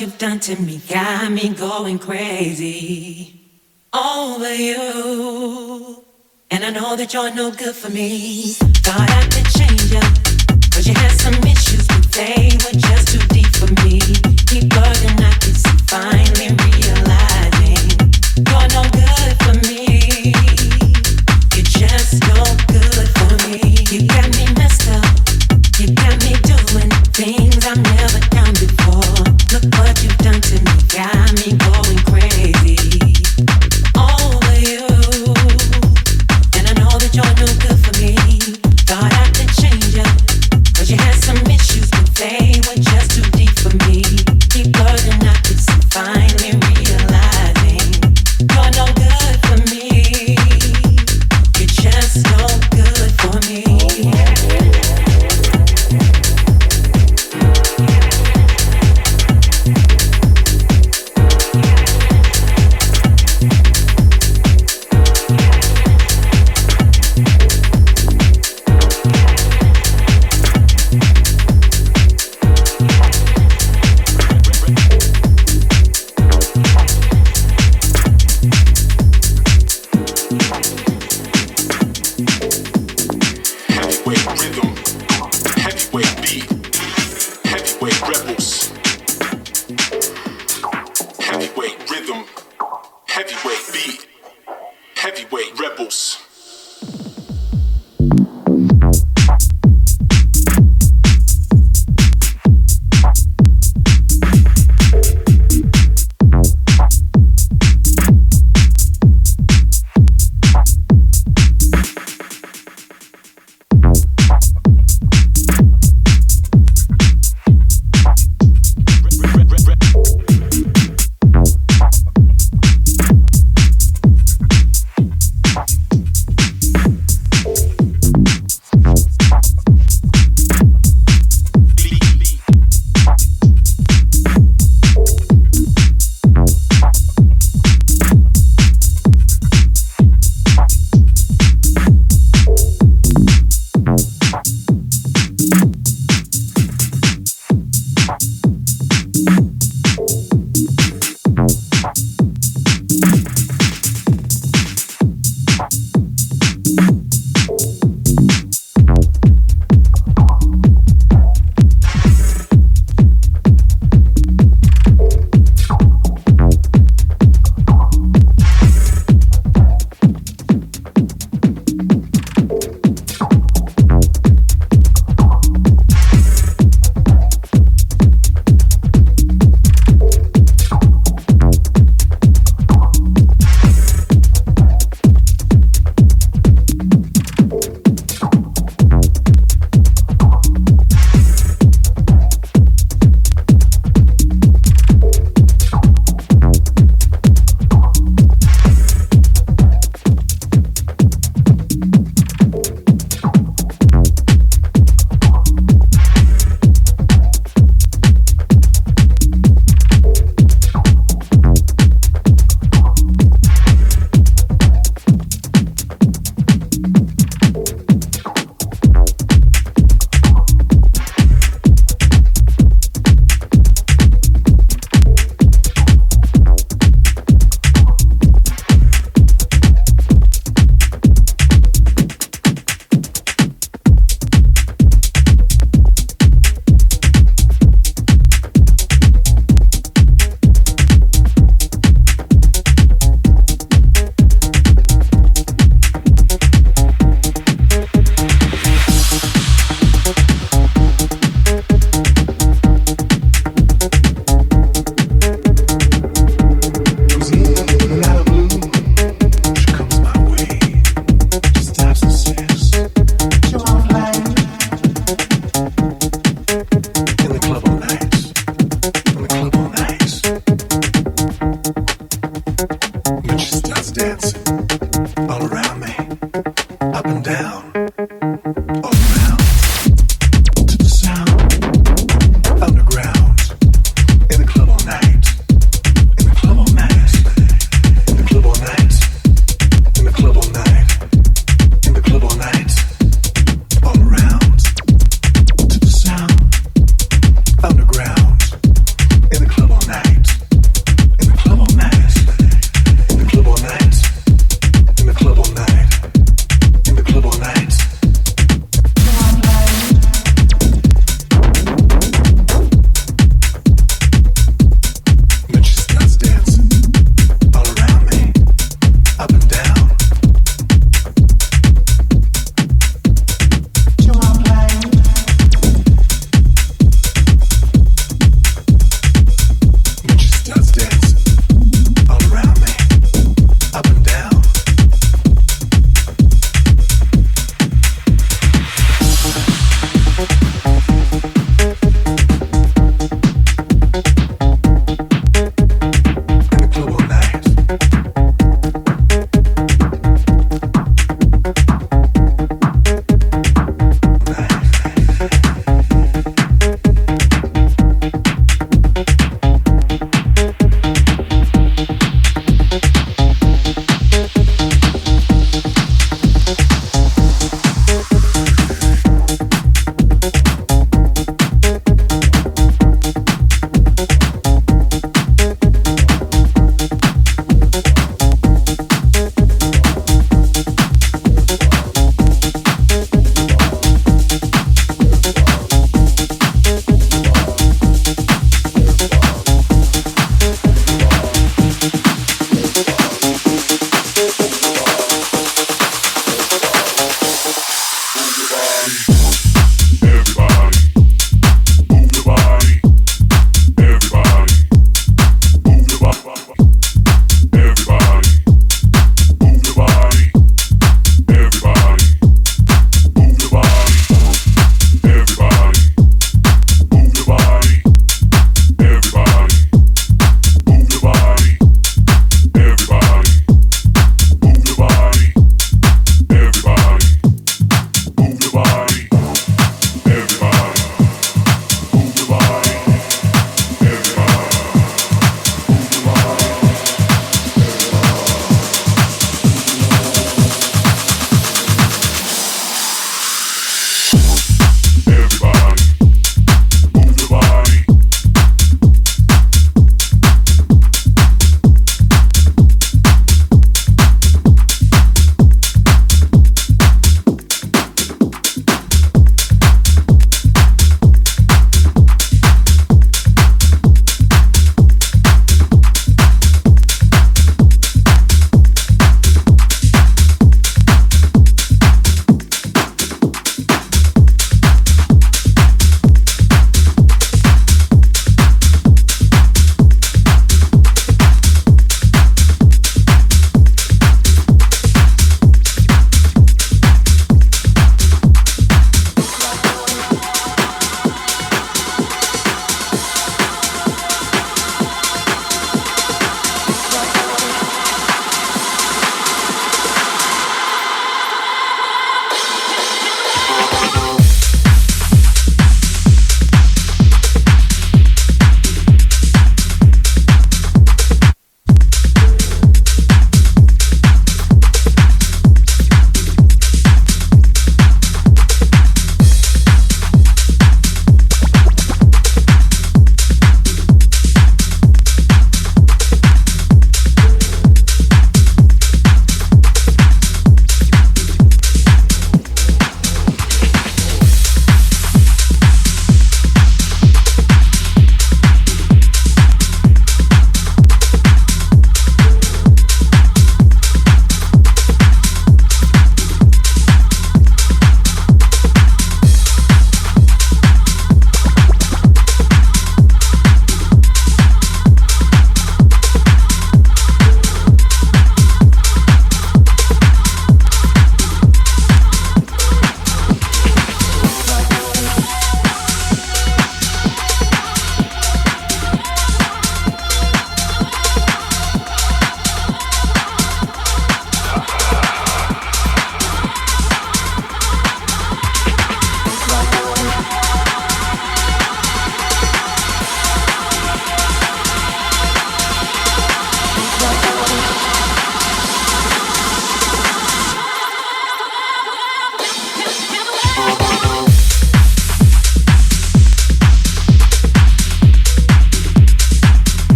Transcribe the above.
you've done to me got me going crazy over you. And I know that you're no good for me. Thought I could change you, cause you had some issues, but they were.